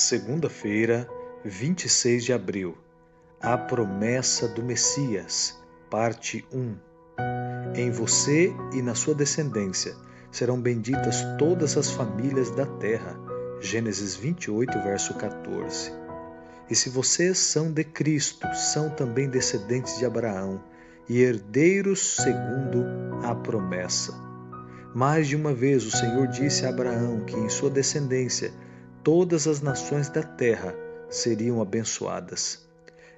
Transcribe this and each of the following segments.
Segunda-feira, 26 de abril. A promessa do Messias, parte 1. Em você e na sua descendência serão benditas todas as famílias da terra. Gênesis 28, verso 14. E se vocês são de Cristo, são também descendentes de Abraão e herdeiros segundo a promessa. Mais de uma vez o Senhor disse a Abraão que em sua descendência todas as nações da terra seriam abençoadas.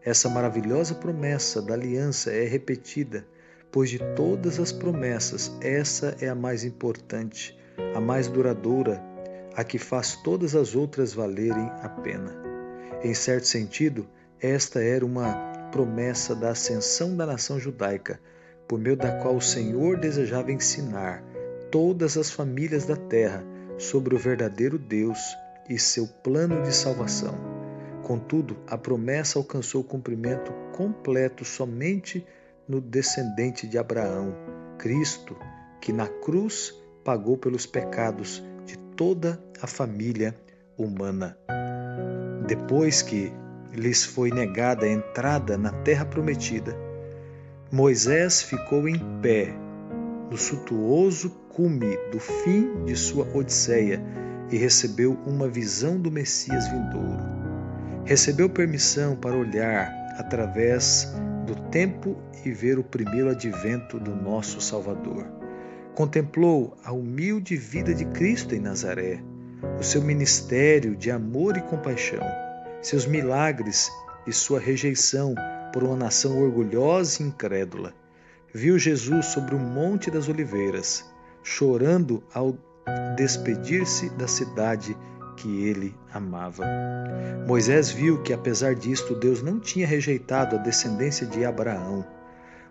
Essa maravilhosa promessa da aliança é repetida, pois de todas as promessas, essa é a mais importante, a mais duradoura, a que faz todas as outras valerem a pena. Em certo sentido, esta era uma promessa da ascensão da nação judaica, por meio da qual o Senhor desejava ensinar todas as famílias da terra sobre o verdadeiro Deus e seu plano de salvação. Contudo, a promessa alcançou cumprimento completo somente no descendente de Abraão, Cristo, que na cruz pagou pelos pecados de toda a família humana. Depois que lhes foi negada a entrada na terra prometida, Moisés ficou em pé no suntuoso cume do fim de sua odisseia e recebeu uma visão do Messias vindouro. Recebeu permissão para olhar através do tempo e ver o primeiro advento do nosso Salvador. Contemplou a humilde vida de Cristo em Nazaré, o seu ministério de amor e compaixão, seus milagres e sua rejeição por uma nação orgulhosa e incrédula. Viu Jesus sobre o Monte das Oliveiras, chorando ao despedir-se da cidade que ele amava. Moisés viu que, apesar disto, Deus não tinha rejeitado a descendência de Abraão.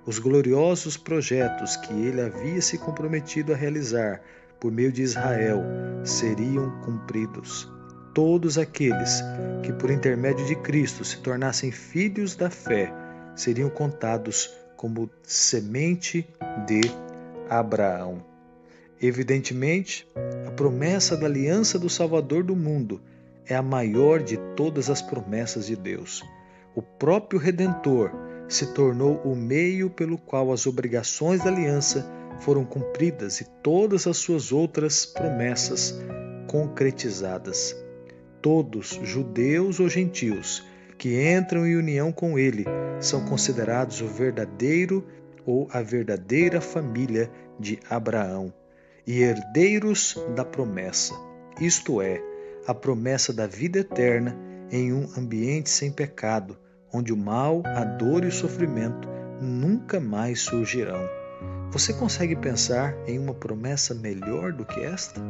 Os gloriosos projetos que ele havia se comprometido a realizar por meio de Israel seriam cumpridos. Todos aqueles que, por intermédio de Cristo, se tornassem filhos da fé seriam contados como semente de Abraão. Evidentemente, a promessa da aliança do Salvador do mundo é a maior de todas as promessas de Deus. O próprio Redentor se tornou o meio pelo qual as obrigações da aliança foram cumpridas e todas as suas outras promessas concretizadas. Todos, judeus ou gentios, que entram em união com ele, são considerados o verdadeiro ou a verdadeira família de Abraão e herdeiros da promessa, isto é, a promessa da vida eterna em um ambiente sem pecado, onde o mal, a dor e o sofrimento nunca mais surgirão. Você consegue pensar em uma promessa melhor do que esta?